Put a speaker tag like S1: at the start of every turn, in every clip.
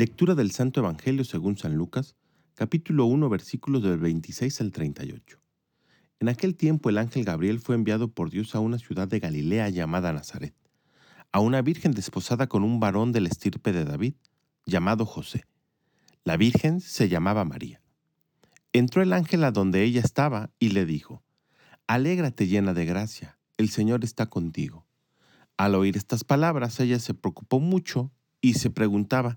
S1: Lectura del Santo Evangelio según San Lucas, capítulo 1, versículos del 26 al 38. En aquel tiempo el ángel Gabriel fue enviado por Dios a una ciudad de Galilea llamada Nazaret, a una virgen desposada con un varón del estirpe de David, llamado José. La virgen se llamaba María. Entró el ángel a donde ella estaba y le dijo, Alégrate llena de gracia, el Señor está contigo. Al oír estas palabras ella se preocupó mucho y se preguntaba,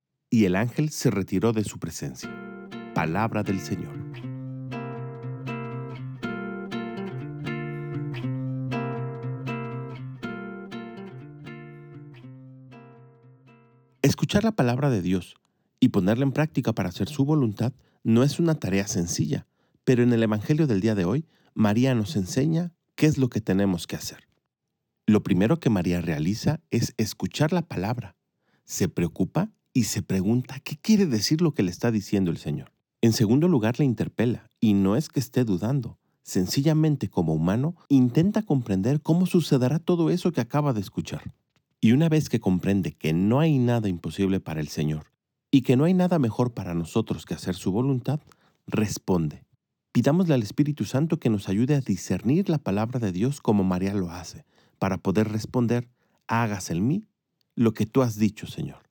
S1: Y el ángel se retiró de su presencia. Palabra del Señor. Escuchar la palabra de Dios y ponerla en práctica para hacer su voluntad no es una tarea sencilla, pero en el Evangelio del día de hoy, María nos enseña qué es lo que tenemos que hacer. Lo primero que María realiza es escuchar la palabra, se preocupa y se pregunta qué quiere decir lo que le está diciendo el Señor. En segundo lugar, le interpela, y no es que esté dudando, sencillamente como humano, intenta comprender cómo sucederá todo eso que acaba de escuchar. Y una vez que comprende que no hay nada imposible para el Señor y que no hay nada mejor para nosotros que hacer su voluntad, responde. Pidámosle al Espíritu Santo que nos ayude a discernir la palabra de Dios como María lo hace, para poder responder, hagas en mí lo que tú has dicho, Señor.